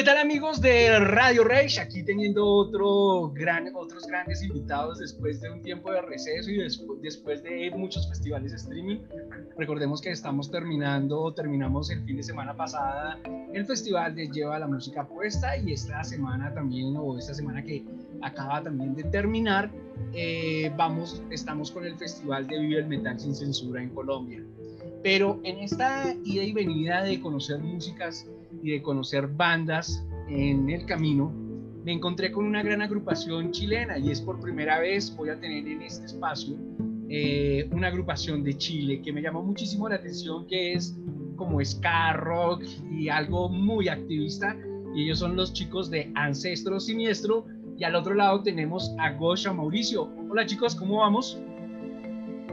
¿Qué tal amigos de Radio Rage? Aquí teniendo otro gran, otros grandes invitados después de un tiempo de receso y después, después de muchos festivales de streaming. Recordemos que estamos terminando, terminamos el fin de semana pasada el festival de Lleva la Música Puesta y esta semana también, o esta semana que acaba también de terminar, eh, vamos, estamos con el festival de Vive el Metal sin Censura en Colombia. Pero en esta ida y venida de conocer músicas y de conocer bandas en el camino, me encontré con una gran agrupación chilena y es por primera vez voy a tener en este espacio eh, una agrupación de Chile que me llamó muchísimo la atención, que es como ska, rock y algo muy activista. Y ellos son los chicos de Ancestro Siniestro. Y al otro lado tenemos a Gosha Mauricio. Hola chicos, ¿cómo vamos?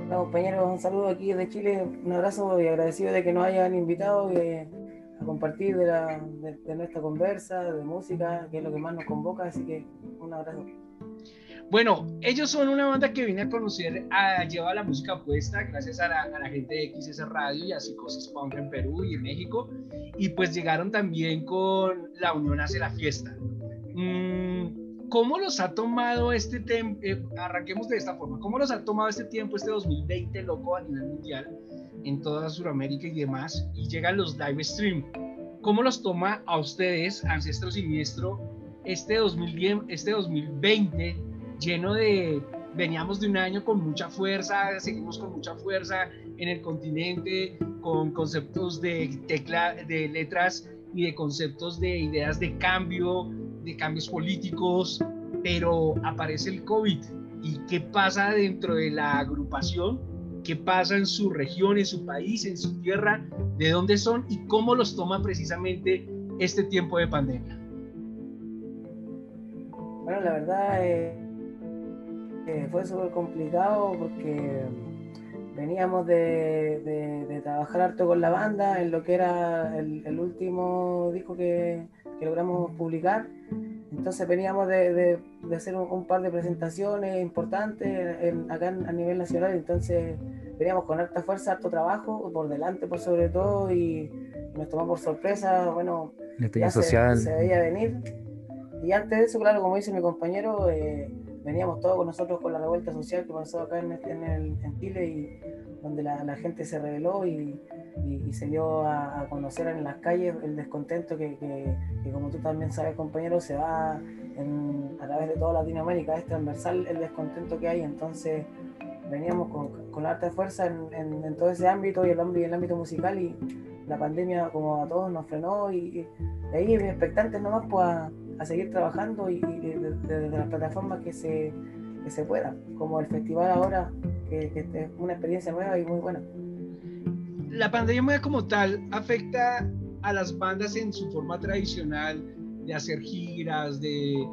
Hola compañeros, un saludo aquí de Chile, un abrazo y agradecido de que nos hayan invitado. Compartir de, la, de, nuestra conversa, de música, que es lo que más nos convoca, así que un abrazo. Bueno, ellos son una banda que viene a conocer, a llevar la música puesta gracias a la, a la, gente de XS Radio y a Psicosis Punk en Perú y en México. Y pues llegaron también con La Unión hace la fiesta. Mm, ¿Cómo los ha tomado este tiempo? Eh, arranquemos de esta forma. ¿Cómo los ha tomado este tiempo, este 2020 loco a nivel mundial? En toda Sudamérica y demás, y llegan los live stream. ¿Cómo los toma a ustedes, Ancestro Siniestro, este, 2010, este 2020 lleno de, veníamos de un año con mucha fuerza, seguimos con mucha fuerza en el continente, con conceptos de tecla, de letras y de conceptos de ideas de cambio, de cambios políticos, pero aparece el COVID. ¿Y qué pasa dentro de la agrupación? Qué pasa en su región, en su país, en su tierra, de dónde son y cómo los toma precisamente este tiempo de pandemia. Bueno, la verdad eh, eh, fue súper complicado porque veníamos de, trabajar harto con la banda en lo que era el, último disco que, logramos publicar. Entonces veníamos de, hacer un, par de presentaciones importantes acá a nivel nacional, entonces veníamos con harta fuerza, harto trabajo, por delante por sobre todo, y, nos tomó por sorpresa, bueno, ya social. Se, veía venir. Y antes de eso, claro, como dice mi compañero, eh, veníamos todos con nosotros con la revuelta social que pasó acá en, en, el, en Chile y donde la, gente se rebeló y, se dio a, conocer en las calles el descontento que, que, como tú también sabes compañero se va a través de toda Latinoamérica, es transversal el descontento que hay, entonces veníamos con, con harta fuerza en, en, todo ese ámbito y el, el ámbito musical y la pandemia como a todos nos frenó y, de ahí expectantes nomás pues, a, a seguir trabajando y, desde las plataformas que se, que se pueda, como el festival ahora, que, que, es una experiencia nueva y muy buena. La pandemia como tal afecta a las bandas en su forma tradicional de hacer giras, de,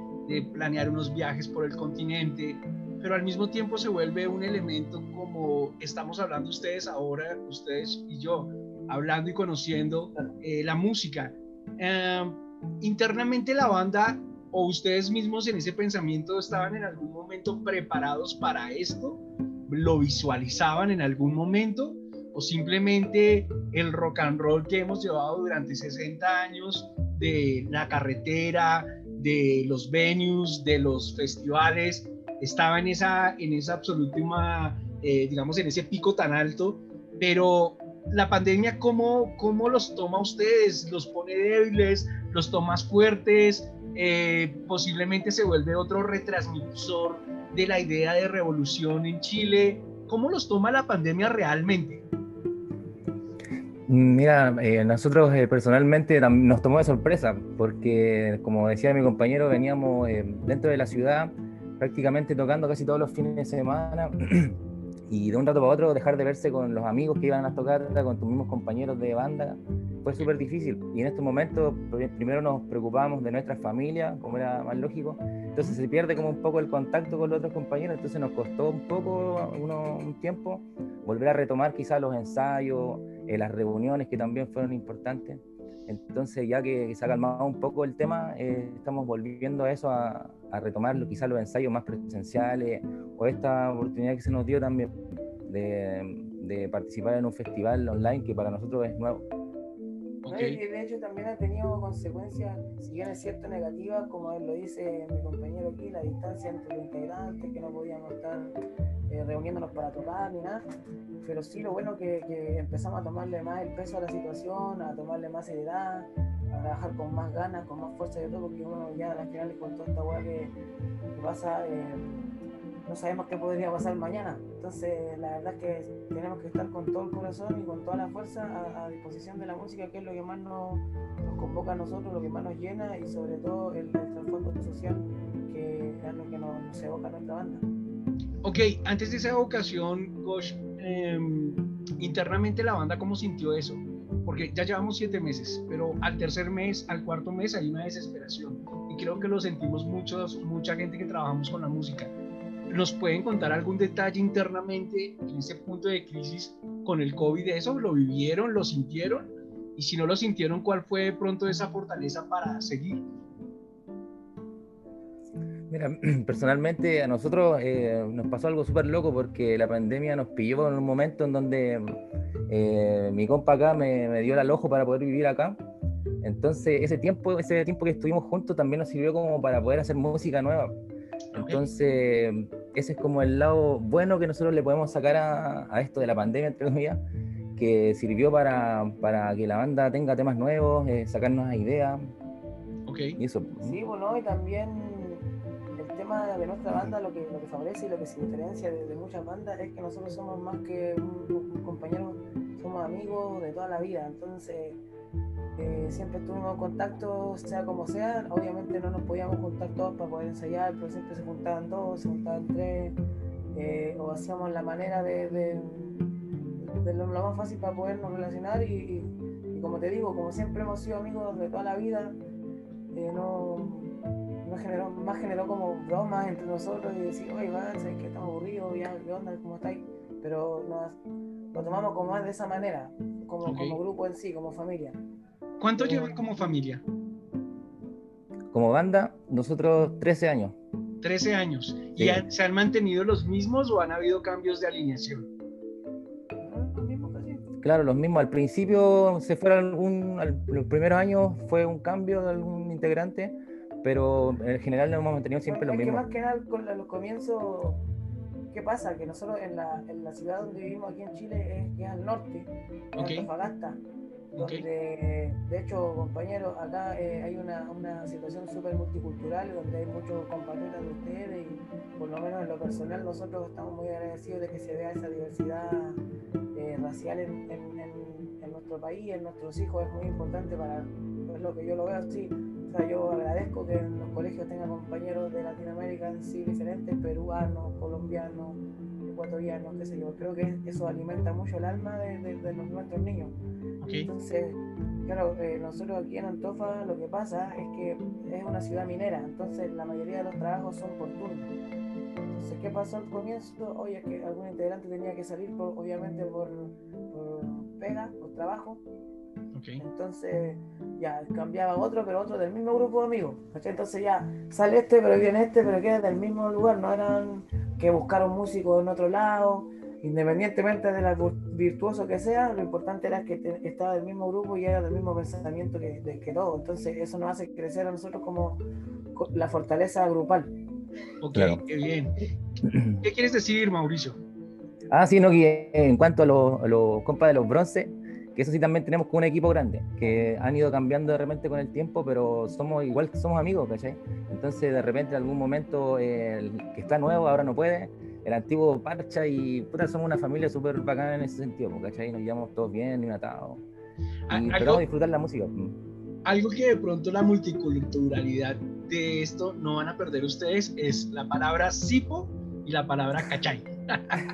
planear unos viajes por el continente, pero al mismo tiempo se vuelve un elemento como estamos hablando ustedes ahora, ustedes y yo, hablando y conociendo eh, la música. Em, internamente la banda o ustedes mismos en ese pensamiento estaban en algún momento preparados para esto, lo visualizaban en algún momento o simplemente el rock and roll que hemos llevado durante 60 años de la carretera, de los venues, de los festivales, estaba en esa, en esa absoluta, eh, digamos, en ese pico tan alto, pero la pandemia, ¿cómo, ¿cómo los toma ustedes? ¿Los pone débiles? ¿Los toma fuertes? Eh, posiblemente se vuelve otro retransmisor de la idea de revolución en Chile. ¿Cómo los toma la pandemia realmente? Mira, eh, nosotros personalmente nos tomó de sorpresa, porque como decía mi compañero, veníamos dentro de la ciudad prácticamente tocando casi todos los fines de semana y de un rato para otro dejar de verse con los amigos que iban a tocar, con tus mismos compañeros de banda, fue súper difícil. Y en estos momentos primero nos preocupábamos de nuestra familia, como era más lógico, entonces se pierde como un poco el contacto con los otros compañeros, entonces nos costó un poco, uno, un tiempo, volver a retomar quizás los ensayos, eh, las reuniones que también fueron importantes. Entonces, ya que se ha calmado un poco el tema, eh, estamos volviendo a eso, a, a retomar quizás los ensayos más presenciales o esta oportunidad que se nos dio también de, de, participar en un festival online que para nosotros es nuevo. Y de hecho también ha tenido consecuencias, si bien es cierto, negativas, como lo dice mi compañero aquí, la distancia entre los integrantes, que no podíamos estar eh, reuniéndonos para tocar ni nada. Pero sí, lo bueno que, que empezamos a tomarle más el peso a la situación, a tomarle más seriedad, a trabajar con más ganas, con más fuerza de todo, porque uno ya al final con toda esta weá que, pasa, eh, no sabemos qué podría pasar mañana. Entonces, la verdad es que tenemos que estar con todo el corazón y con toda la fuerza a, disposición de la música, que es lo que más nos, convoca a nosotros, lo que más nos llena y sobre todo el, trasfondo social que es lo que nos, evoca a nuestra banda. Ok, antes de esa evocación, Gosh, em, internamente la banda, ¿cómo sintió eso? Porque ya llevamos siete meses, pero al tercer mes, al cuarto mes hay una desesperación. Y creo que lo sentimos muchos, mucha gente que trabajamos con la música ¿Nos pueden contar algún detalle internamente en ese punto de crisis con el COVID? ¿Eso lo vivieron, lo sintieron? Y si no lo sintieron, ¿cuál fue de pronto esa fortaleza para seguir? Mira, personalmente a nosotros eh, nos pasó algo súper loco porque la pandemia nos pilló en un momento en donde eh, mi compa acá me, me, dio el alojo para poder vivir acá. Entonces ese tiempo, ese tiempo que estuvimos juntos también nos sirvió como para poder hacer música nueva. Entonces, ese es como el lado bueno que nosotros le podemos sacar a, esto de la pandemia, entre comillas, que sirvió para, para que la banda tenga temas nuevos, eh, sacarnos ideas. Ok. Y eso. Sí, bueno, y también el tema de nuestra banda, lo que, lo que favorece y lo que se diferencia de, muchas bandas es que nosotros somos más que un compañero, somos amigos de toda la vida. Entonces, eh, siempre tuvimos contacto, sea como sea. Obviamente no nos podíamos juntar todos para poder ensayar, pero siempre se juntaban dos, se juntaban tres, eh, o hacíamos la manera de, de, lo, más fácil para podernos relacionar. Y, como te digo, como siempre hemos sido amigos de toda la vida, eh, no, no, generó, más generó como bromas entre nosotros y decir, oye, Iván, ¿sabes que estamos aburridos? Ya, ¿Qué onda? ¿Cómo estáis? Pero nos, lo tomamos como más de esa manera, como, como grupo en sí, como familia. ¿Cuánto llevan como familia? Como banda, nosotros 13 años. 13 años. ¿Y se han mantenido los mismos o han habido cambios de alineación? Claro, los mismos. Al principio se fueron los primeros años fue un cambio de algún integrante, pero en general nos hemos mantenido siempre los mismos. más que nada con los comienzos, ¿qué pasa? Que nosotros en la, en la ciudad donde vivimos aquí en Chile es, al norte, en Antofagasta donde, de hecho, compañeros, acá eh, hay una, una situación súper multicultural donde hay muchos compañeros de ustedes y por lo menos en lo personal nosotros estamos muy agradecidos de que se vea esa diversidad eh, racial en, en, nuestro país, en nuestros hijos, es muy importante para lo que yo lo veo así. O sea, yo agradezco que en los colegios tengan compañeros de Latinoamérica sí diferentes, peruanos, colombianos, ecuatorianos, qué sé yo. Creo que eso alimenta mucho el alma de, de, los, nuestros niños. Entonces, claro, eh, nosotros aquí en Antofa lo que pasa es que es una ciudad minera, entonces la mayoría de los trabajos son por turno. Entonces, ¿qué pasó al comienzo? Oye, es que algún integrante tenía que salir, por, obviamente, por, por pega, por trabajo. Entonces ya cambiaba otro, pero otro del mismo grupo de amigos. Entonces ya sale este, pero viene este, pero queda del mismo lugar. No eran que buscar un músico en otro lado. Independientemente de lo virtuoso que sea, lo importante era que estaba del mismo grupo y era del mismo pensamiento que, que todo. Entonces eso nos hace crecer a nosotros como la fortaleza grupal. Ok, qué bien. ¿Qué quieres decir, Mauricio? Ah, sí, no, que en cuanto a los, a los compas de los bronces, que eso sí también tenemos con un equipo grande, que han ido cambiando de repente con el tiempo, pero somos igual que somos amigos, ¿cachai? Entonces de repente en algún momento el que está nuevo ahora no puede, el antiguo parcha y puta, somos una familia súper bacana en ese sentido, ¿cachai? Nos llevamos todos bien, y atados. Y de disfrutar la música. Algo que de pronto la multiculturalidad de esto no van a perder ustedes es la palabra sipo y la palabra cachay.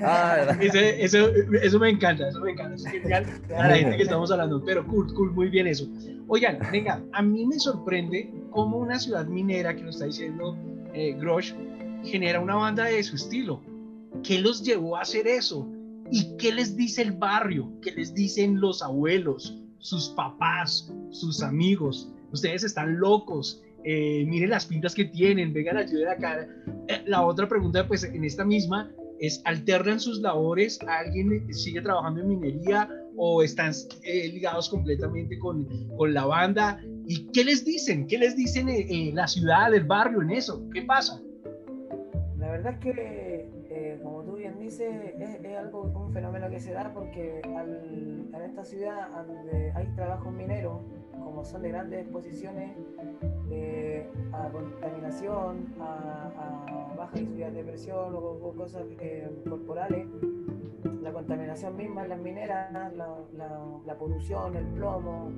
Ah, eso, eso, me encanta, eso me encanta. Es genial a la gente que estamos hablando, pero cool, cool, muy bien eso. Oigan, venga, a mí me sorprende cómo una ciudad minera que nos está diciendo eh, Grosh genera una banda de su estilo. ¿Qué los llevó a hacer eso? ¿Y qué les dice el barrio? ¿Qué les dicen los abuelos, sus papás, sus amigos? Ustedes están locos. Eh, miren las pintas que tienen, vengan, ayuden acá. Eh, la otra pregunta, pues en esta misma, es alternan sus labores, alguien sigue trabajando en minería o están eh, ligados completamente con, con, la banda. ¿Y qué les dicen? ¿Qué les dicen en la ciudad, el barrio, en eso? ¿Qué pasa? La verdad es que, eh, como tú bien dices, es, algo, un fenómeno que se da porque en esta ciudad donde hay trabajos mineros, como son de grandes exposiciones eh, a contaminación, a, baja densidad de presión o, cosas corporales, la contaminación misma en las mineras, la, polución, el plomo,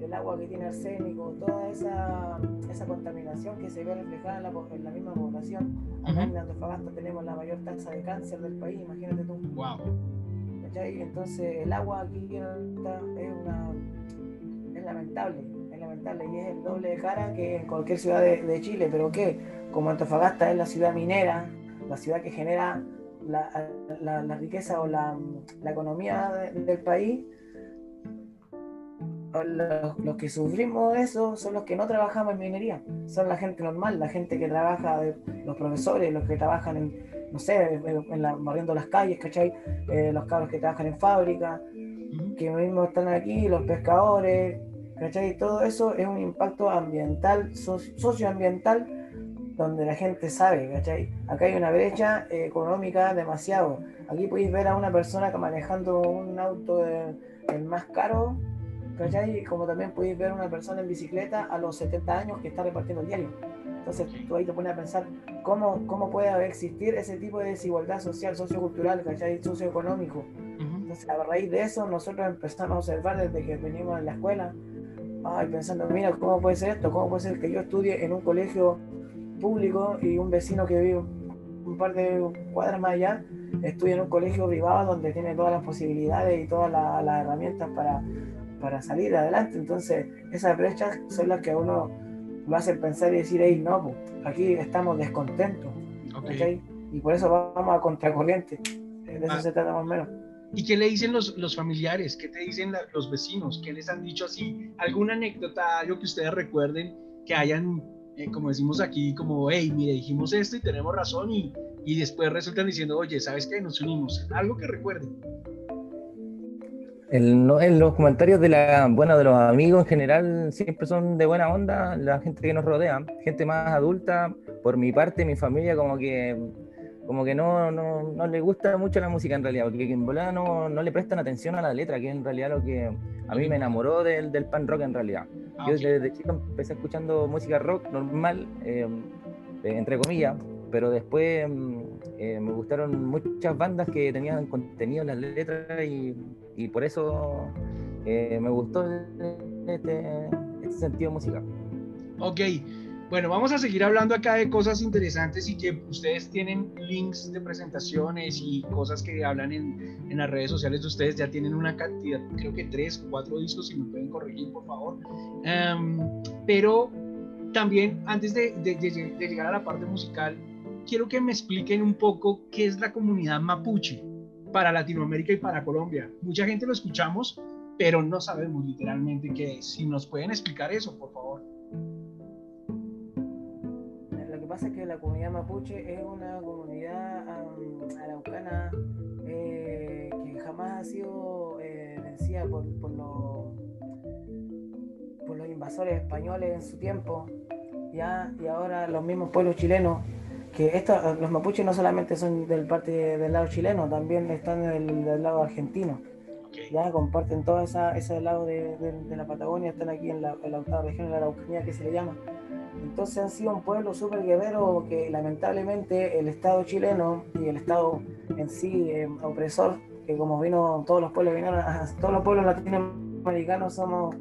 el agua que tiene arsénico, toda esa, esa contaminación que se ve reflejada en la, en la misma población. Acá en Antofagasta tenemos la mayor tasa de cáncer del país, imagínate tú. Wow. Entonces el agua aquí es, una, es lamentable, es lamentable y es el doble de cara que en cualquier ciudad de, de Chile, pero que como Antofagasta es la ciudad minera, la ciudad que genera la, riqueza o la, economía del país, los, que sufrimos eso son los que no trabajamos en minería, son la gente normal, la gente que trabaja, los profesores, los que trabajan en, no sé, en la, barriendo las calles, ¿cachai? Eh, los cabros que trabajan en fábrica, que mismo están aquí, los pescadores, ¿cachai? Todo eso es un impacto ambiental, socioambiental donde la gente sabe, ¿cachai? Acá hay una brecha eh, económica demasiado. Aquí podéis ver a una persona manejando un auto el más caro, ¿cachai? Como también podéis ver una persona en bicicleta a los 70 años que está repartiendo el diario. Entonces tú ahí te pones a pensar cómo, cómo puede existir ese tipo de desigualdad social, sociocultural, ¿cachai? Socioeconómico. Entonces a raíz de eso nosotros empezamos a observar desde que venimos en la escuela, ay, pensando, mira, ¿cómo puede ser esto? ¿Cómo puede ser que yo estudie en un colegio público y un vecino que vive un par de cuadras más allá estudia en un colegio privado donde tiene todas las posibilidades y todas las, herramientas para, para, salir adelante. Entonces, esas brechas son las que uno lo hacen pensar y decir, hey, no, aquí estamos descontentos. Y por eso vamos a contracorriente. De eso ah. se trata más o menos. ¿Y qué le dicen los, los familiares? ¿Qué te dicen los vecinos? ¿Qué les han dicho así? ¿Alguna anécdota, algo que ustedes recuerden que hayan eh, como decimos aquí, como, hey, mire, dijimos esto y tenemos razón y, y después resultan diciendo, oye, ¿sabes qué? Nos unimos. Algo que recuerden. En los comentarios de la bueno de los amigos en general siempre son de buena onda la gente que nos rodea gente más adulta por mi parte mi familia como que como que no, no, no le gusta mucho la música en realidad porque en volada no, no le prestan atención a la letra que es en realidad lo que a mí me enamoró del, del pan rock en realidad. Ah, Yo desde chico empecé escuchando música rock normal, em, eh, entre comillas, pero después em, eh, me gustaron muchas bandas que tenían contenido en las letras y, por eso eh, me gustó este, este sentido musical. Ok, bueno, vamos a seguir hablando acá de cosas interesantes y que ustedes tienen links de presentaciones y cosas que hablan en, en las redes sociales de ustedes. Ya tienen una cantidad, creo que tres, cuatro discos, si me pueden corregir, por favor. Em, pero también, antes de, de, de, llegar a la parte musical, quiero que me expliquen un poco qué es la comunidad mapuche para Latinoamérica y para Colombia. Mucha gente lo escuchamos, pero no sabemos literalmente qué es. Si nos pueden explicar eso, por favor pasa es que la comunidad mapuche es una comunidad araucana eh, que jamás ha sido eh, vencida por, por, por los invasores españoles en su tiempo, ya, y ahora los mismos pueblos chilenos, que esto, los mapuches no solamente son del parte del lado chileno, también están del, lado argentino. Ya comparten todo esa, ese lado de, la Patagonia, están aquí en la, en la octava región de la Araucanía que se le llama. Entonces han sido un pueblo súper guerrero que lamentablemente el Estado chileno y el Estado en sí eh, opresor, que como vino todos los pueblos vinieron, todos los pueblos latinoamericanos somos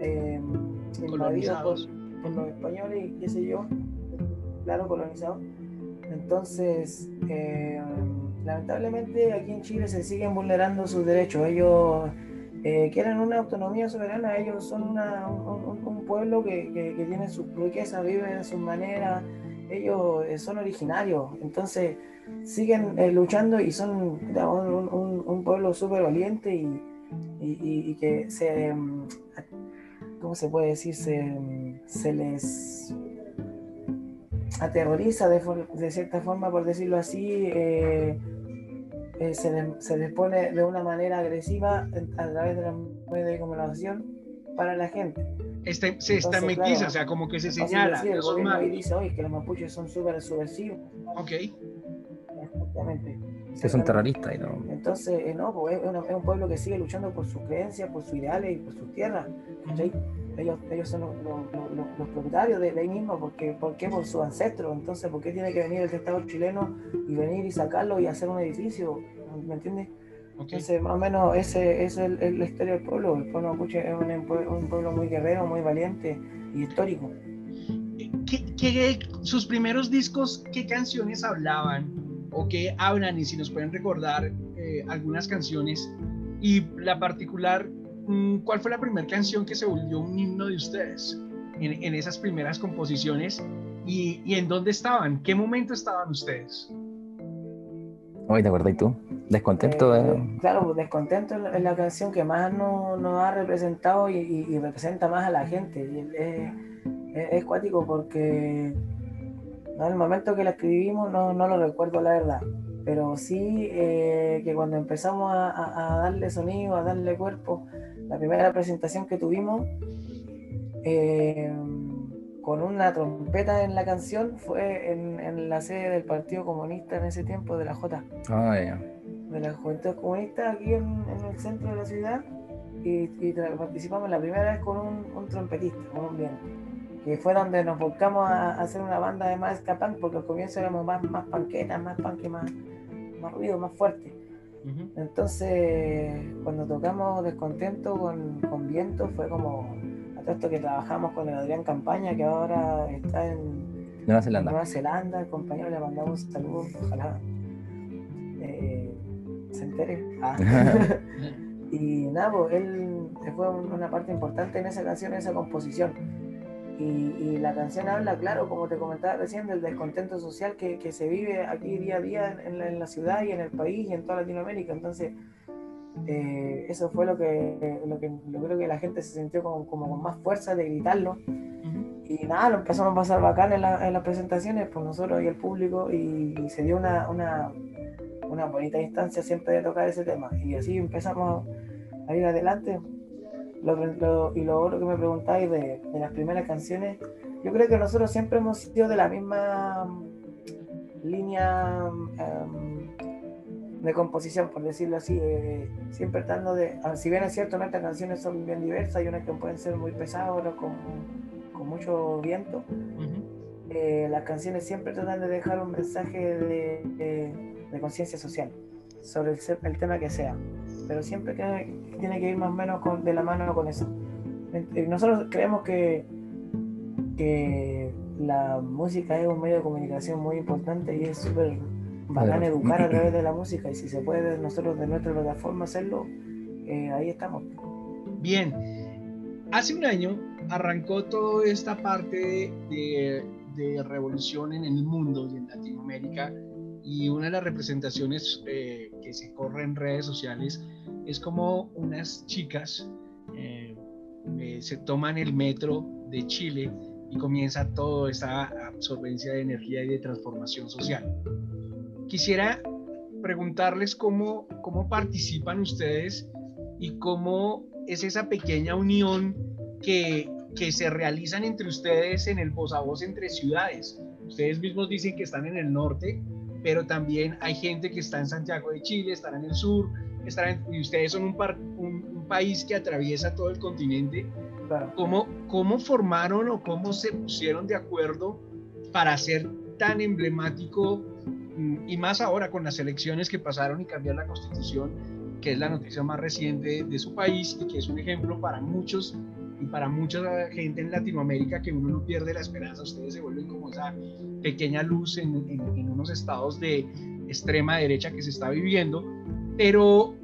eh, invadidos por, los españoles y qué sé yo, claro, colonizados. Entonces, eh, lamentablemente aquí en Chile se siguen vulnerando sus derechos. Ellos eh, quieren una autonomía soberana, ellos son un, pueblo que, tiene su riqueza, vive en su manera, ellos eh, son originarios, entonces siguen eh, luchando y son un, pueblo súper valiente y, que se, mm, ¿cómo se puede decir? Se, mm, se les aterroriza de, de, cierta forma, por decirlo así eh, se, se, les pone de una manera agresiva a través de los medios de comunicación para la gente. Este, se estamentiza, o sea, como que se señala. Sí, el gobierno dice, hoy que los mapuches son súper subversivos. Ok. Exactamente. Que son terroristas. ¿no? Entonces, eh, no, pues, es, es, un pueblo que sigue luchando por sus creencias, por sus ideales y por sus tierras. Ellos, ellos son los, los, los, propietarios de, de, ahí mismo, porque, ¿por qué? Por sus ancestros. Entonces, ¿por qué tiene que venir el Estado chileno y venir y sacarlo y hacer un edificio? ¿Me entiendes? Okay. Entonces, más o menos, ese, ese es el, la historia del pueblo. El pueblo mapuche es un, un, pueblo muy guerrero, muy valiente y histórico. ¿Qué, qué, sus primeros discos, qué canciones hablaban o qué hablan? Y si nos pueden recordar eh, algunas canciones. Y la particular, mm, ¿cuál fue la primera canción que se volvió un himno de ustedes en, en esas primeras composiciones? Y, ¿Y en dónde estaban? ¿Qué momento estaban ustedes? Hoy te acordás tú. Descontento. Eh, eh. Claro, descontento es la canción que más nos, nos ha representado y, y, y, representa más a la gente. Es, es, es cuático porque ¿no? el momento que la escribimos no, no, lo recuerdo la verdad. Pero sí eh, que cuando empezamos a, a, darle sonido, a darle cuerpo, la primera presentación que tuvimos, eh, con una trompeta en la canción fue en, en, la sede del Partido Comunista en ese tiempo, de la J. Ah, yeah. De la Juventud Comunista aquí en, en, el centro de la ciudad. Y, y participamos la primera vez con un, un, trompetista, con un viento. Que fue donde nos volcamos a, a hacer una banda de más escapán, porque al comienzo éramos más, más panquetas, más punk, más, más ruido, más fuerte. Uh -huh. Entonces, cuando tocamos Descontento con, con viento, fue como esto que trabajamos con el Adrián Campaña, que ahora está en Nueva Zelanda. Nueva Zelanda, el compañero le mandamos un saludo, ojalá eh, se entere. Ah. y nada, pues él fue una parte importante en esa canción, en esa composición. Y, y, la canción habla, claro, como te comentaba recién, del descontento social que, que se vive aquí día a día en la, en la ciudad y en el país y en toda Latinoamérica. Entonces, eh, eso fue lo que, lo que yo creo que la gente se sintió como, como con más fuerza de gritarlo. Uh -huh. Y nada, lo empezamos a pasar bacán en, la, en las presentaciones, por nosotros y el público, y, y se dio una, una, una, bonita instancia siempre de tocar ese tema. Y así empezamos a ir adelante. Lo, lo, y lo otro que me preguntáis de, de, las primeras canciones, yo creo que nosotros siempre hemos sido de la misma línea. Um, de composición, por decirlo así, eh, siempre tratando de, ah, si bien es cierto, nuestras canciones son bien diversas y unas que pueden ser muy pesadas, otras con, con mucho viento, uh -huh. eh, las canciones siempre tratan de dejar un mensaje de, de, de conciencia social sobre el, el, tema que sea, pero siempre que, tiene que ir más o menos con, de la mano con eso. Eh, nosotros creemos que, que la música es un medio de comunicación muy importante y es súper bacán educar a través de la música y si se puede nosotros de nuestra plataforma hacerlo, eh, ahí estamos. Bien, hace un año arrancó toda esta parte de, de, revolución en el mundo y en Latinoamérica y una de las representaciones eh, que se corre en redes sociales es como unas chicas eh, eh se toman el metro de Chile y comienza toda esa absorbencia de energía y de transformación social. Quisiera preguntarles cómo, cómo participan ustedes y cómo es esa pequeña unión que, que se realizan entre ustedes en el voz a voz entre ciudades. Ustedes mismos dicen que están en el norte, pero también hay gente que está en Santiago de Chile, están en el sur, están en, y ustedes son un, par, un, un, país que atraviesa todo el continente. Claro. ¿Cómo, ¿Cómo formaron o cómo se pusieron de acuerdo para ser tan emblemático y más ahora con las elecciones que pasaron y cambiar la constitución, que es la noticia más reciente de su país y que es un ejemplo para muchos y para mucha gente en Latinoamérica que uno no pierde la esperanza, ustedes se vuelven como esa pequeña luz en, en, en unos estados de extrema derecha que se está viviendo, pero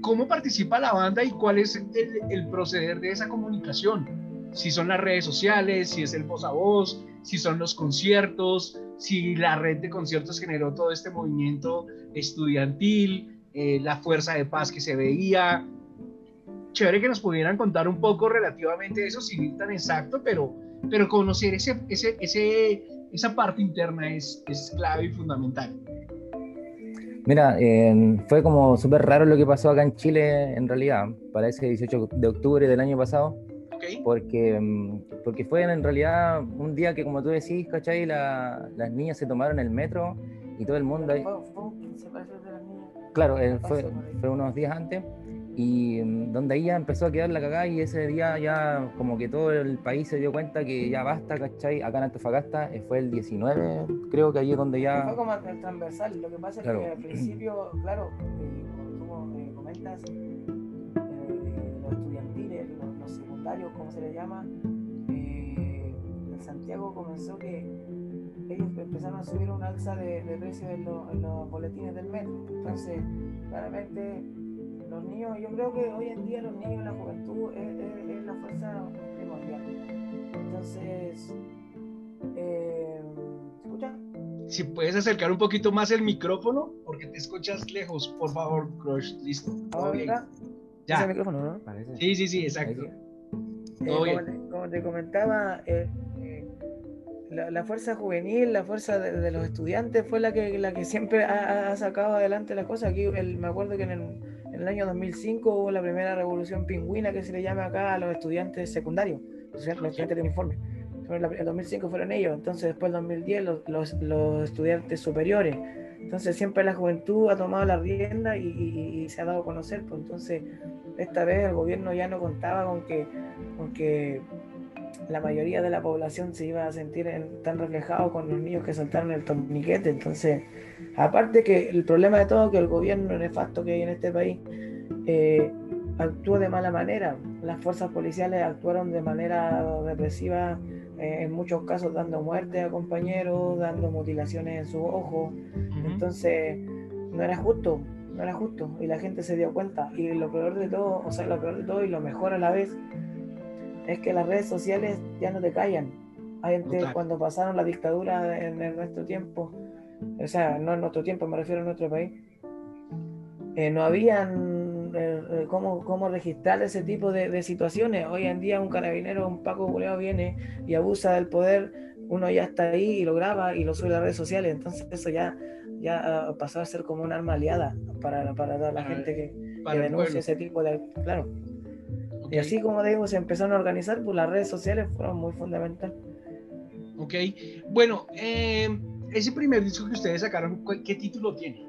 ¿cómo participa la banda y cuál es el, el proceder de esa comunicación? Si son las redes sociales, si es el voz a voz, si son los conciertos, si la red de conciertos generó todo este movimiento estudiantil, eh, la fuerza de paz que se veía. Chévere que nos pudieran contar un poco relativamente eso, sin ir tan exacto, pero, pero conocer ese, ese, ese, esa parte interna es, es clave y fundamental. Mira, fue como súper raro lo que pasó acá en Chile en realidad, para ese 18 de octubre del año pasado. Porque, mm, porque fue en realidad un día que, como tú decís, ¿cachai? las niñas se tomaron el metro y todo el mundo ahí. Claro, fue, fue unos días antes y mm, donde ahí ya empezó a quedar la cagada y ese día ya como que todo el país se dio cuenta que ya basta, ¿cachai? Acá en Antofagasta eh, fue el 19, creo que ahí es donde ya... Fue como transversal, lo que pasa es que al principio, claro, eh, como tú comentas, eh, los estudiantiles, los, secundarios, como se les llama, en Santiago comenzó que ellos empezaron a subir un alza de, de precios en, en los boletines del metro, entonces claramente los niños, yo creo que hoy en día los niños, la juventud es, la fuerza primordial. Entonces, eh, ¿se escucha? Si puedes acercar un poquito más el micrófono, porque te escuchas lejos, por favor, Crush, listo. Ya. el micrófono, ¿no? Sí, sí, sí, exacto. Eh, como, te, comentaba, eh, la, fuerza juvenil, la fuerza de, los estudiantes fue la que, la que siempre ha, sacado adelante la cosa. Aquí me acuerdo que en el, en el año 2005 hubo la primera revolución pingüina que se le llama acá a los estudiantes secundarios, los estudiantes de uniforme. En el 2005 fueron ellos, entonces después del 2010 los, los, estudiantes superiores. Entonces siempre la juventud ha tomado la rienda y, se ha dado a conocer. Pues entonces esta vez el gobierno ya no contaba con que, con que la mayoría de la población se iba a sentir tan reflejado con los niños que saltaron el torniquete. Entonces, aparte que el problema de todo que el gobierno nefasto que hay en este país eh, actúa de mala manera. Las fuerzas policiales actuaron de manera represiva, eh, en muchos casos dando muerte a compañeros, dando mutilaciones en sus ojos. Entonces, no era justo, no era justo. Y la gente se dio cuenta. Y lo peor de todo, o sea, lo peor de todo y lo mejor a la vez, es que las redes sociales ya no te callan. Antes, cuando pasaron la dictadura en, nuestro tiempo, o sea, no en nuestro tiempo, me refiero a nuestro país, eh, no habían eh, eh, cómo, cómo, registrar ese tipo de, situaciones. Hoy en día un carabinero, un Paco Buleado viene y abusa del poder, uno ya está ahí y lo graba y lo sube a las redes sociales, entonces eso ya, ya pasó a ser como un arma aliada para, para toda la gente que, que denuncia ese tipo de... Claro. Y así como digo, se empezaron a organizar, pues las redes sociales fueron muy fundamentales. Ok, bueno, eh, ese primer disco que ustedes sacaron, ¿qué título tiene?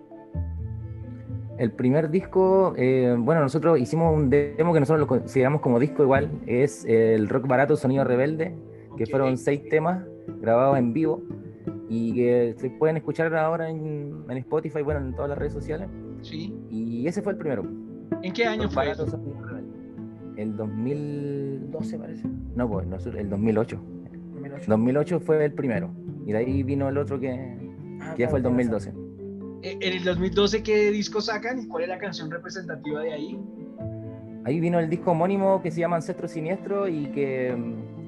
El primer disco, eh, bueno, nosotros hicimos un demo que nosotros lo consideramos como disco igual, es el rock barato Sonido Rebelde, que fueron seis temas grabados en vivo y que se pueden escuchar ahora en, Spotify, bueno, en todas las redes sociales. Sí. Y ese fue el primero. ¿En qué año fue? El 2012 parece. No, pues el 2008. 2008. fue el primero. Y de ahí vino el otro que, ah, ya fue el 2012. Eh, ¿En el 2012 qué disco sacan y cuál es la canción representativa de ahí? Ahí vino el disco homónimo que se llama Ancestro Siniestro y que,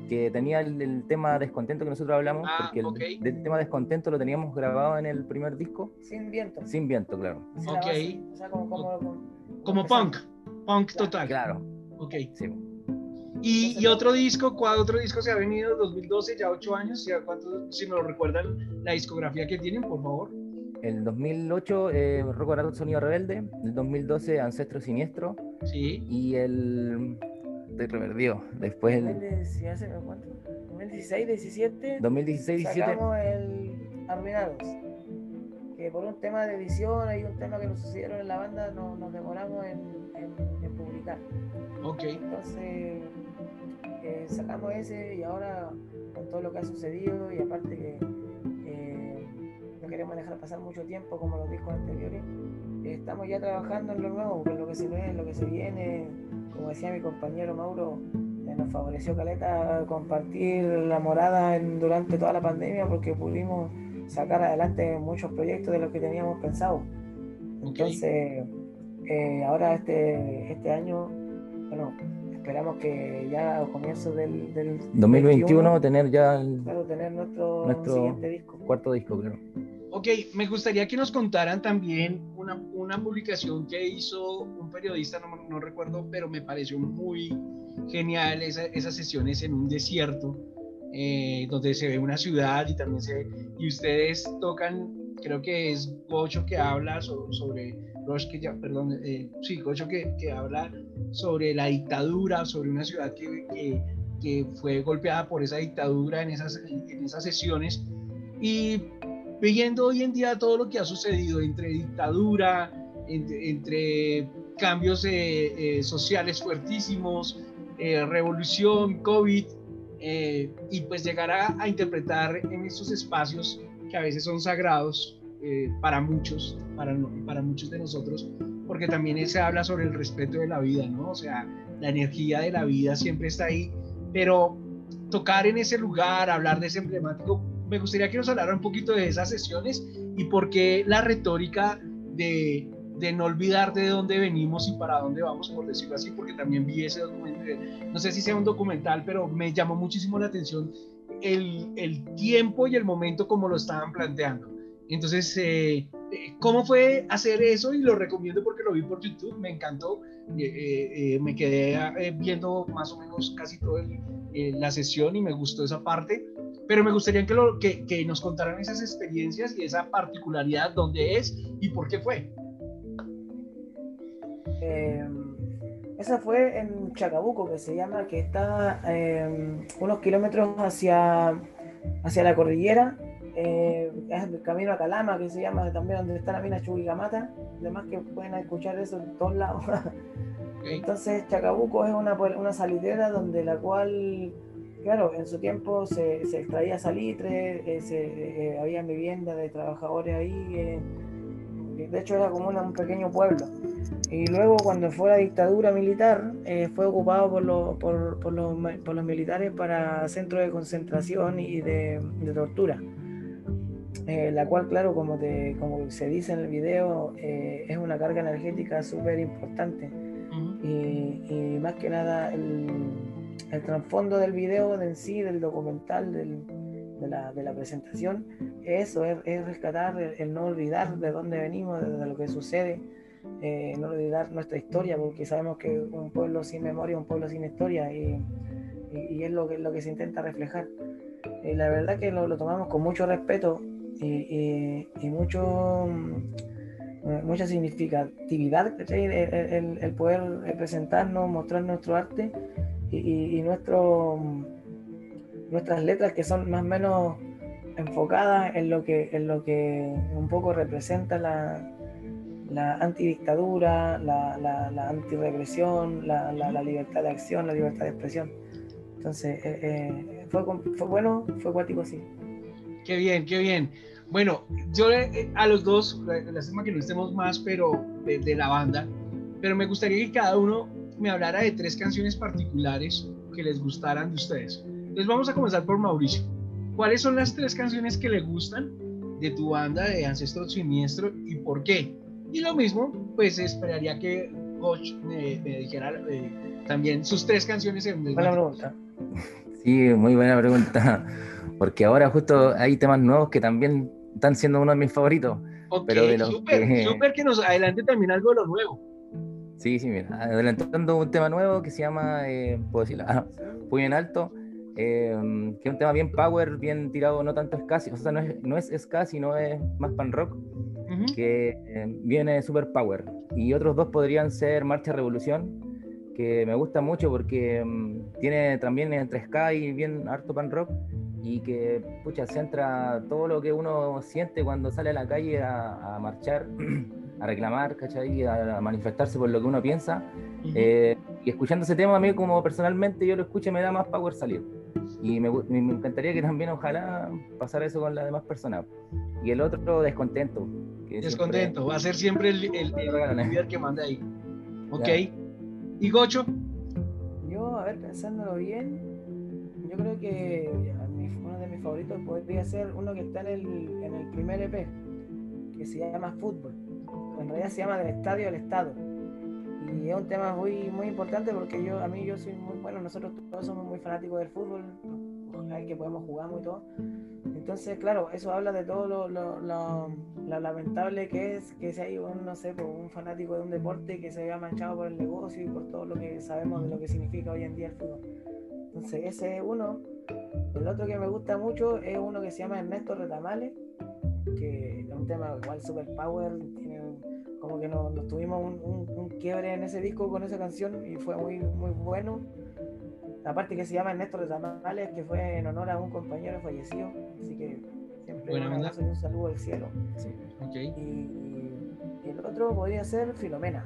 que tenía el, tema descontento que nosotros hablamos, ah, porque el, tema descontento lo teníamos grabado en el primer disco. Sin viento. Sin viento, claro. Ok. como, punk, punk total. Claro. Ok. Y, y, otro disco, ¿cuál otro disco se ha venido? 2012, ya ocho años. ¿ya cuánto, si me lo recuerdan, la discografía que tienen, por favor. El 2008, eh, Rock Sonido Rebelde. El 2012, Ancestro Siniestro. Sí. Y el. Estoy reverdido. Después el. 2016, 17. 2016, 17. Sacamos el Arruinados. Por un tema de edición y un tema que nos sucedieron en la banda, no, nos demoramos en, en publicar. Ok. Entonces, eh, sacamos ese y ahora con todo lo que ha sucedido y aparte que eh, no queremos dejar pasar mucho tiempo como los discos anteriores, estamos ya trabajando en lo nuevo, en lo que se ve, en lo que se viene. Como decía mi compañero Mauro, eh, nos favoreció Caleta compartir la morada durante toda la pandemia porque pudimos sacar adelante muchos proyectos de los que teníamos pensado. Entonces, ahora este, este año bueno, esperamos que ya a comienzos del, 2021 tener ya tener nuestro, siguiente disco. Cuarto disco, claro. Ok, me gustaría que nos contaran también una, una publicación que hizo un periodista, no, no, recuerdo, pero me pareció muy genial esa, esas sesiones en un desierto, eh, donde se ve una ciudad y también se y ustedes tocan creo que es Gocho que habla sobre, que ya, perdón, eh, sí, Gocho que, que, habla sobre la dictadura, sobre una ciudad que, que, fue golpeada por esa dictadura en esas, en esas sesiones. Y viendo hoy en día todo lo que ha sucedido entre dictadura, entre, cambios eh, eh, sociales fuertísimos, revolución, COVID, y pues llegar a, interpretar en estos espacios que a veces son sagrados para muchos, para, para muchos de nosotros, porque también se habla sobre el respeto de la vida, ¿no? O sea, la energía de la vida siempre está ahí, pero tocar en ese lugar, hablar de ese emblemático, me gustaría que nos hablara un poquito de esas sesiones y por qué la retórica de de no olvidar de dónde venimos y para dónde vamos, por decirlo así, porque también vi ese documental, no sé si sea un documental, pero me llamó muchísimo la atención el, el tiempo y el momento como lo estaban planteando. Entonces, eh, eh, ¿cómo fue hacer eso? Y lo recomiendo porque lo vi por YouTube, me encantó. Eh, me quedé viendo más o menos casi toda la sesión y me gustó esa parte. Pero me gustaría que, lo, que, que nos contaran esas experiencias y esa particularidad, dónde es y por qué fue. Em, esa fue en Chacabuco, que se llama, que está em, unos kilómetros hacia, hacia la cordillera. Eh, es el camino a Calama, que se llama también donde está la mina Chuquicamata. Además que pueden escuchar eso en todos lados. Entonces Chacabuco es una, una salidera donde la cual, claro, en su tiempo se, se extraía salitre, eh, se, eh, había viviendas de trabajadores ahí. De hecho era como un pequeño pueblo. Y luego cuando fue la dictadura militar, eh, fue ocupado por, los, por, por, los, por, los, militares para centros de concentración y de, de tortura. Eh, la cual, claro, como, te, como se dice en el video, eh, es una carga energética súper importante. y, y, más que nada, el, el trasfondo del video de en sí, del documental, del, de, la, de la presentación, es eso, es, es rescatar, el, el, no olvidar de dónde venimos, de, de lo que sucede eh, no olvidar nuestra historia, porque sabemos que un pueblo sin memoria es un pueblo sin historia y, y, es lo que, lo que se intenta reflejar. Y la verdad que lo, lo tomamos con mucho respeto y, y mucho, mm, mucha significatividad, el, el, el, poder presentarnos, mostrar nuestro arte y, nuestro, nuestras letras que son más o menos enfocadas en lo que, en lo que un poco representa la, la antidictadura, la, la, la antirrepresión, la, la, libertad de acción, la libertad de expresión. Entonces, eh, eh, fue, fue, bueno, fue cuático, sí. Qué bien, qué bien. Bueno, yo eh, a los dos, lástima que no estemos más, pero de, la banda, pero me gustaría que cada uno me hablara de tres canciones particulares que les gustaran de ustedes. Entonces vamos a comenzar por Mauricio. ¿Cuáles son las tres canciones que le gustan de tu banda de Ancestro Siniestro y por qué? Y lo mismo, pues esperaría que Coach me, dijera eh, también sus tres canciones en Buena pregunta. Sí, muy buena pregunta. Porque ahora justo hay temas nuevos que también están siendo uno de mis favoritos. pero de los super, que... super que nos adelante también algo de lo nuevo. Sí, sí, mira, adelantando un tema nuevo que se llama, eh, puedo decirlo, ah, Puño en Alto, eh, que es un tema bien power, bien tirado, no tanto ska, o sea, no es, no es ska, sino es más pan rock que eh, viene Super Power. Y otros dos podrían ser Marcha Revolución, que me gusta mucho porque mm, tiene también entre Sky y bien harto pan rock y que pucha, centra todo lo que uno siente cuando sale a la calle a, marchar, a reclamar, ¿cachai? A, manifestarse por lo que uno piensa. Eh, y escuchando ese tema, a mí como personalmente yo lo escucho me da más power salir. Y me, me, encantaría que también ojalá pasara eso con las demás personas. Y el otro, descontento. descontento, va a ser siempre el, el, líder que manda ahí. Ok. ¿Y Gocho? Yo, a ver, pensándolo bien, yo creo que uno de mis favoritos podría ser uno que está en el, en el primer EP, que se llama Fútbol. En realidad se llama Del Estadio al Estado y es un tema muy, muy importante porque yo, a mí yo soy muy, bueno, nosotros todos somos muy fanáticos del fútbol, que podemos jugar muy todo. Entonces, claro, eso habla de todo lo, lo, lo, lamentable que es que si hay un, no sé, pues, un fanático de un deporte que se vea manchado por el negocio y por todo lo que sabemos de lo que significa hoy en día el fútbol. Entonces, ese es uno. El otro que me gusta mucho es uno que se llama Ernesto Retamales, que es un tema igual super power, como que nos, tuvimos un, un, quiebre en ese disco con esa canción y fue muy, muy bueno. Aparte que se llama Néstor de Tamales, que fue en honor a un compañero fallecido, así que siempre un abrazo y un saludo del cielo. Y, el otro podría ser Filomena.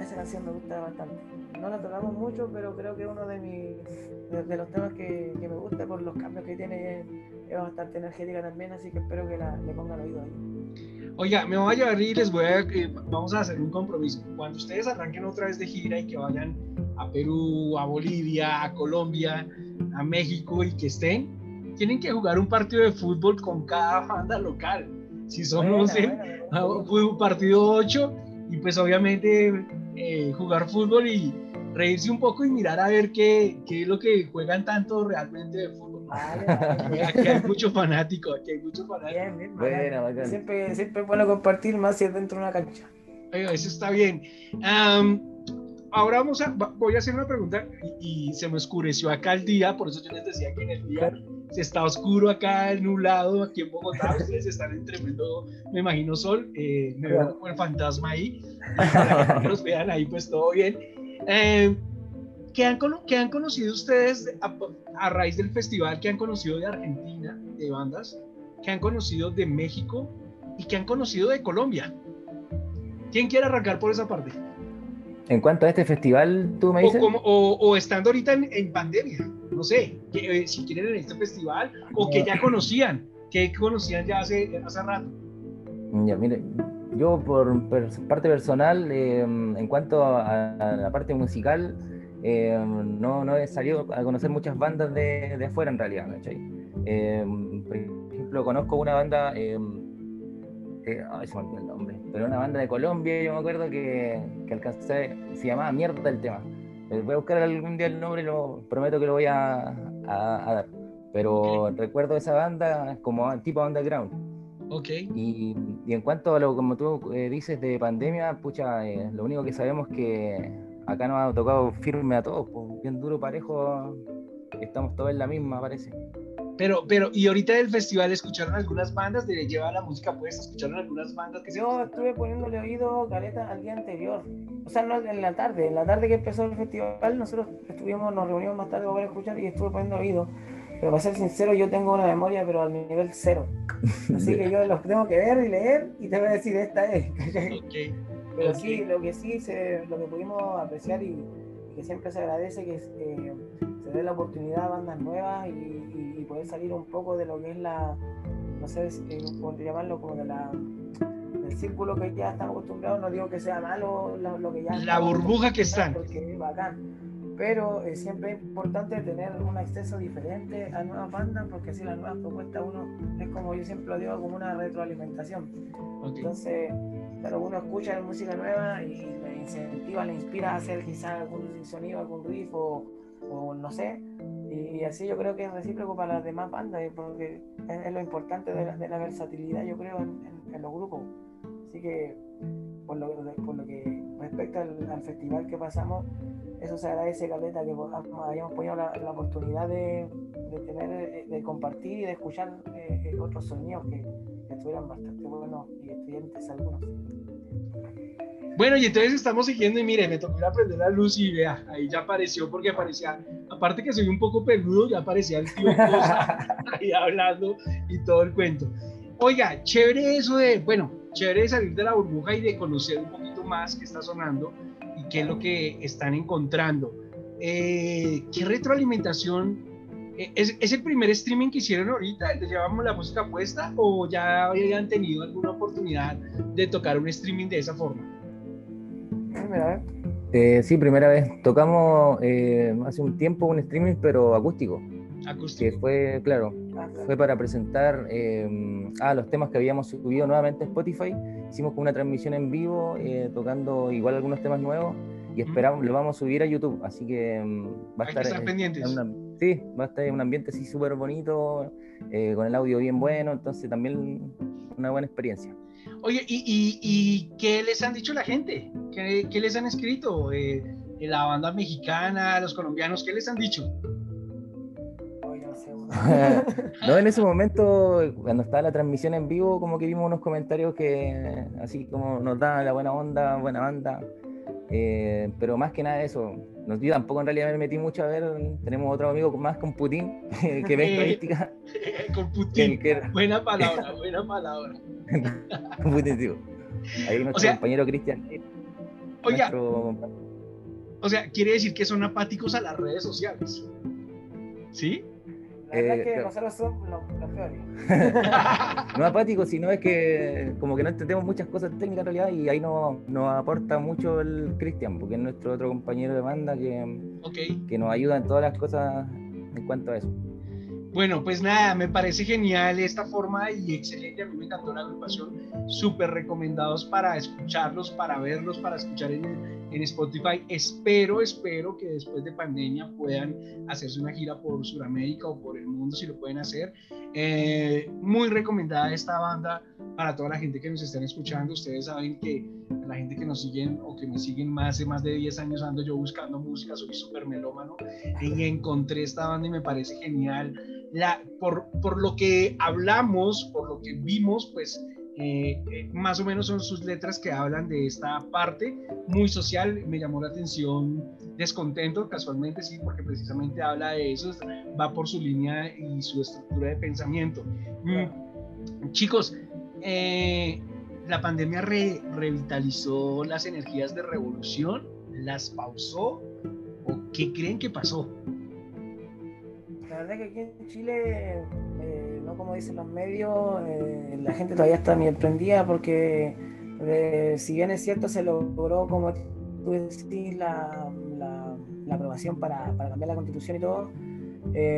Esa canción me gusta bastante. No la tocamos mucho, pero creo que uno de, mis, de, los temas que, que, me gusta por los cambios que tiene es, bastante energética también, así que espero que la, le pongan oído ahí. Oiga, me voy a llevar y les voy a, eh, vamos a hacer un compromiso. Cuando ustedes arranquen otra vez de gira y que vayan a Perú, a Bolivia, a Colombia, a México y que estén, tienen que jugar un partido de fútbol con cada banda local. Si somos un partido 8 y pues obviamente eh, jugar fútbol y reírse un poco y mirar a ver qué, qué es lo que juegan tanto realmente de fútbol. aquí hay mucho fanático, aquí hay mucho fanático. siempre, siempre es bueno compartir más si es dentro de una cancha. eso está bien. ahora vamos a, voy a hacer una pregunta y, se me oscureció acá el día, por eso yo les decía que en el día se está oscuro acá, en un lado, aquí en Bogotá, ustedes están en tremendo, me imagino, sol, eh, me veo como el fantasma ahí, para que los vean ahí, pues todo bien. Eh, ¿qué, han, ¿Qué han conocido ustedes a, raíz del festival? ¿Qué han conocido de Argentina, de bandas? ¿Qué han conocido de México? ¿Y qué han conocido de Colombia? ¿Quién quiere arrancar por esa parte? En cuanto a este festival, tú me dices. O, estando ahorita en, pandemia, no sé, eh, si quieren en este festival, o que ya conocían, que conocían ya hace, hace rato. Ya, mire, yo por, parte personal, em, en cuanto a, la parte musical, em, no, no he salido a conocer muchas bandas de, de afuera en realidad, em, por ejemplo, conozco una banda, eh, ay, se me olvidó el nombre, pero una banda de Colombia, yo me acuerdo que, que alcancé, se llamaba Mierda el tema. Eh, voy a buscar algún día el nombre lo prometo que lo voy a, a, a dar. Pero recuerdo esa banda como tipo underground. Ok. Y, y, en cuanto a lo como tú eh, dices de pandemia, pucha, eh, lo único que sabemos es que acá nos ha tocado firme a todos, pues, bien duro, parejo, estamos todos en la misma, parece. Pero, pero, y ahorita del festival escucharon algunas bandas, de llevar la música puesta, escucharon algunas bandas que Yo estuve poniéndole oído careta al día anterior, o sea, no en la tarde, en la tarde que empezó el festival, nosotros estuvimos, nos reunimos más tarde para escuchar y estuve poniendo oído pero para ser sincero, yo tengo una memoria, pero al nivel cero. Así que yo los tengo que ver y leer y te voy a decir, esta es. Pero sí, lo que sí, se, lo que pudimos apreciar y, que siempre se agradece, que eh, se dé la oportunidad a bandas nuevas y, y, poder salir un poco de lo que es la, no sé cómo llamarlo, como de la del círculo que ya estamos acostumbrados. No digo que sea malo lo, que ya. La burbuja que están. Porque es bacán pero es siempre es importante tener un acceso diferente a nuevas bandas porque así las nuevas propuestas uno es como yo siempre lo digo como una retroalimentación entonces claro uno escucha la música nueva y le incentiva le inspira a hacer quizás algún sonido algún riff o, no sé. Y así yo creo que es recíproco para las demás bandas porque es, lo importante de la, versatilidad yo creo en, los grupos. Así que por lo, por lo que respecta al festival que pasamos eso se agradece, Caleta, que hayamos podido la, oportunidad de, tener, de compartir y de escuchar eh, eh, otros sonidos que, estuvieran bastante buenos y estudiantes algunos. Bueno, y entonces estamos siguiendo y mire, me tocó ir a prender la luz y vea, ahí ya apareció porque aparecía, aparte que soy un poco peludo, ya aparecía el tío ahí hablando y todo el cuento. Oiga, chévere eso de, bueno, chévere salir de la burbuja y de conocer un poquito más que está sonando qué es lo que están encontrando. Eh, ¿Qué retroalimentación? Eh, ¿Es, ¿Es, el primer streaming que hicieron ahorita? ¿Les llevamos la música puesta o ya habían tenido alguna oportunidad de tocar un streaming de esa forma? Eh, sí, primera vez. Tocamos eh, hace un tiempo un streaming, pero acústico. Acústico. Que fue, claro, fue para presentar eh, ah, los temas que habíamos subido nuevamente a Spotify. Hicimos como una transmisión en vivo, eh, tocando igual algunos temas nuevos y esperamos, lo vamos a subir a YouTube. Así que va a estar. Que pendientes. sí, va a estar en un ambiente así súper bonito, eh, con el audio bien bueno, entonces también una buena experiencia. Oye, ¿y, y, qué les han dicho la gente? ¿Qué, qué les han escrito? la banda mexicana, los colombianos, ¿qué les han dicho? no, en ese momento, cuando estaba la transmisión en vivo, como que vimos unos comentarios que así como nos daban la buena onda, buena banda. Eh, pero más que nada eso, yo tampoco en realidad me metí mucho a ver, tenemos otro amigo más con Putin, que ve estadística. con Putin, buena palabra, buena palabra. Putin, tío. Ahí nuestro compañero Cristian. Oiga, o sea, quiere decir que son apáticos a las redes sociales. ¿Sí? La verdad es que eh, nosotros somos los, peores. no apáticos, sino es que como que no entendemos muchas cosas técnicas en realidad y ahí nos, nos aporta mucho el Cristian, porque es nuestro otro compañero de banda que, que nos ayuda en todas las cosas en cuanto a eso. Bueno, pues nada, me parece genial esta forma y excelente. A mí me encantó la agrupación. Súper recomendados para escucharlos, para verlos, para escuchar en, en, Spotify. Espero, espero que después de pandemia puedan hacerse una gira por Sudamérica o por el mundo, si lo pueden hacer. Eh, muy recomendada esta banda para toda la gente que nos están escuchando. Ustedes saben que la gente que nos siguen o que me siguen más de más de 10 años ando yo buscando música, soy súper melómano y encontré esta banda y me parece genial por, por, lo que hablamos, por lo que vimos, pues eh, eh, más o menos son sus letras que hablan de esta parte muy social. Me llamó la atención Descontento, casualmente sí, porque precisamente habla de eso, va por su línea y su estructura de pensamiento. Mm, chicos, eh, la pandemia revitalizó las energías de revolución, las pausó o qué creen que pasó? La verdad que aquí en Chile, como dicen los medios, eh, la gente todavía está bien prendida porque eh, si bien es cierto se logró, como tú decís, la, aprobación para, cambiar la constitución y todo,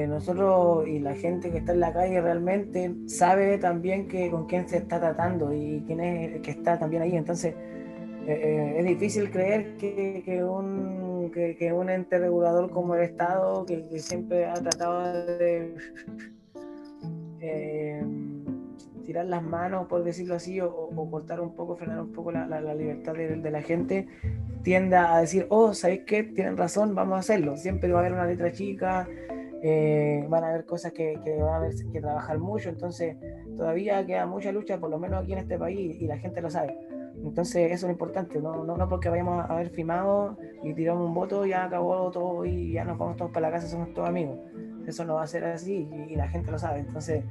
nosotros y la gente que está en la calle realmente sabe también que con quién se está tratando y quién es el que está también ahí. Entonces, es difícil creer que un que, un ente regulador como el Estado, que, siempre ha tratado de eh, tirar las manos, por decirlo así, o, cortar un poco, frenar un poco la, libertad de, la gente, tienda a decir, oh, ¿sabéis qué? Tienen razón, vamos a hacerlo. Siempre va a haber una letra chica, eh, van a haber cosas que, que van a haber que trabajar mucho, entonces todavía queda mucha lucha, por lo menos aquí en este país, y la gente lo sabe. Entonces eso es lo importante, no, no, porque vayamos a haber firmado y tiramos un voto, ya acabó todo y ya nos vamos todos para la casa, somos todos amigos. Eso no va a ser así y, la gente lo sabe. Entonces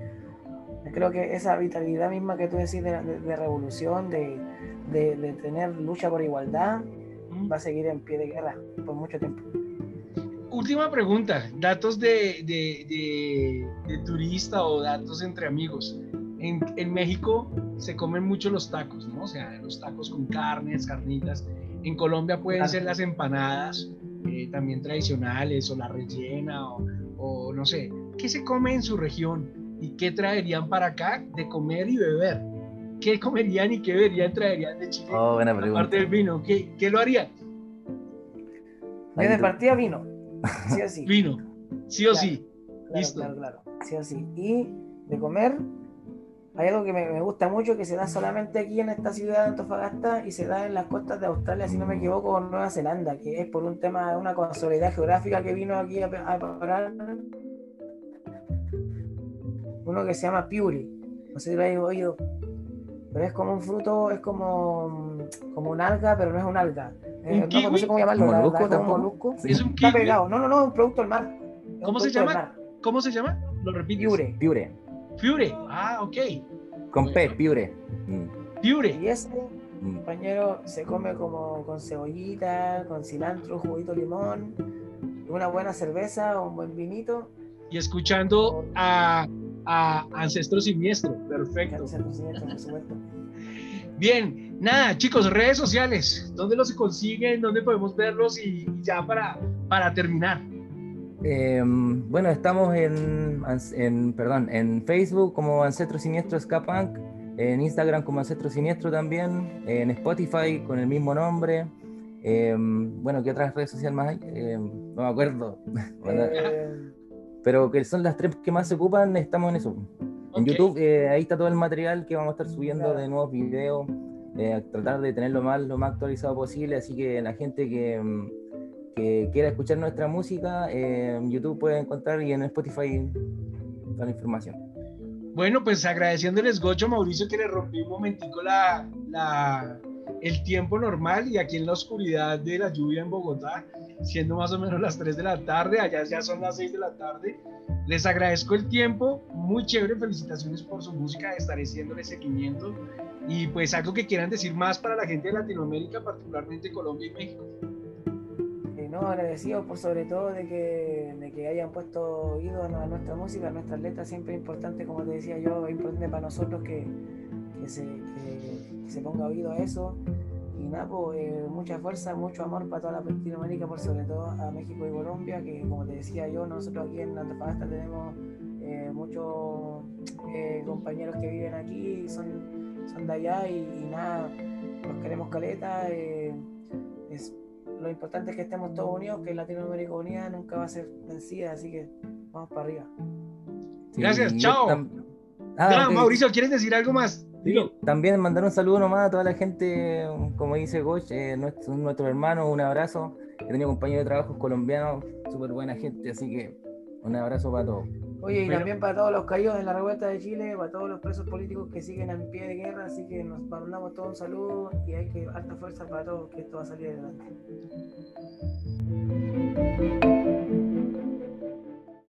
creo que esa vitalidad misma que tú decís de, revolución, de, de, tener lucha por igualdad, va a seguir en pie de guerra por mucho tiempo. Última pregunta, datos de, de turista o datos entre amigos. En, en México se comen mucho los tacos, ¿no? O sea, los tacos con carnes, carnitas. En Colombia pueden ser las empanadas, eh, también tradicionales, o la rellena, o, no sé. ¿Qué se come en su región? ¿Y qué traerían para acá de comer y beber? ¿Qué comerían y qué beberían traerían de Chile? Oh, buena pregunta. Aparte del vino, ¿qué, qué lo harían? de partida vino, sí o sí. Vino, sí o sí. Listo. Claro, claro, sí o sí. Y de comer, hay algo que me, gusta mucho que se da solamente aquí en esta ciudad de Antofagasta y se da en las costas de Australia, si no me equivoco, o Nueva Zelanda, que es por un tema de una casualidad geográfica que vino aquí a, parar. Uno que se llama Piuri, no sé si lo habéis oído, pero es como un fruto, es como, como un alga, pero no es un alga. Eh, no, sé cómo llamarlo, ¿Molusco, ¿Es un Está pegado, no, no, no, un producto del mar. ¿Cómo se llama? ¿Cómo se llama? Lo repito. Piure. Piure. Piure. Ah, ok. Con P, piure. Mm. Piure. Y ese, mm. compañero, se come como con cebollita, con cilantro, juguito limón, una buena cerveza, un buen vinito. Y escuchando a, a Ancestro Siniestro. Perfecto. Bien, nada, chicos, redes sociales, ¿dónde los consiguen? ¿Dónde podemos verlos? Y ya para, para terminar. Em, bueno, estamos en, en, perdón, en Facebook como Ancestro Siniestro Ska en Instagram como Ancestro Siniestro también, en Spotify con el mismo nombre. Em, bueno, ¿qué otras redes sociales más hay? Em, no me acuerdo. Pero que son las tres que más se ocupan, estamos en eso. En YouTube, eh, ahí está todo el material que vamos a estar subiendo de nuevos videos, eh, tratar de tenerlo más, lo más actualizado posible, así que la gente que que quiera escuchar nuestra música, en YouTube puede encontrar y en Spotify toda la información. Bueno, pues agradeciéndoles, Gocho, Mauricio, que le rompí un momentico la, la, el tiempo normal y aquí en la oscuridad de la lluvia en Bogotá, siendo más o menos las 3 de la tarde, allá ya son las 6 de la tarde. Les agradezco el tiempo, muy chévere, felicitaciones por su música, estaré haciéndole seguimiento y pues algo que quieran decir más para la gente de Latinoamérica, particularmente Colombia y México. No, agradecido por sobre todo de que, de que hayan puesto oído a nuestra música, a nuestras letras, siempre importante, como te decía yo, importante para nosotros que, que se, se ponga oído a eso. Y nada, pues, eh, mucha fuerza, mucho amor para toda la Latinoamérica, por sobre todo a México y Colombia, que como te decía yo, nosotros aquí en Antofagasta tenemos eh, muchos eh, compañeros que viven aquí, son, son de allá y, nada, nos queremos caleta. es, lo importante es que estemos todos unidos, que Latinoamérica unida nunca va a ser vencida, así que vamos para arriba. Gracias, chao. Ah, Mauricio, ¿quieres decir algo más? también mandar un saludo nomás a toda la gente, como dice Goch, eh, nuestro, nuestro hermano, un abrazo. He tenido compañeros de trabajo colombianos, súper buena gente, así que un abrazo para todos. Oye, y también para todos los caídos en la revuelta de Chile, para todos los presos políticos que siguen en pie de guerra, así que nos mandamos todos un saludo y hay que harta fuerza para todos que esto va a salir adelante.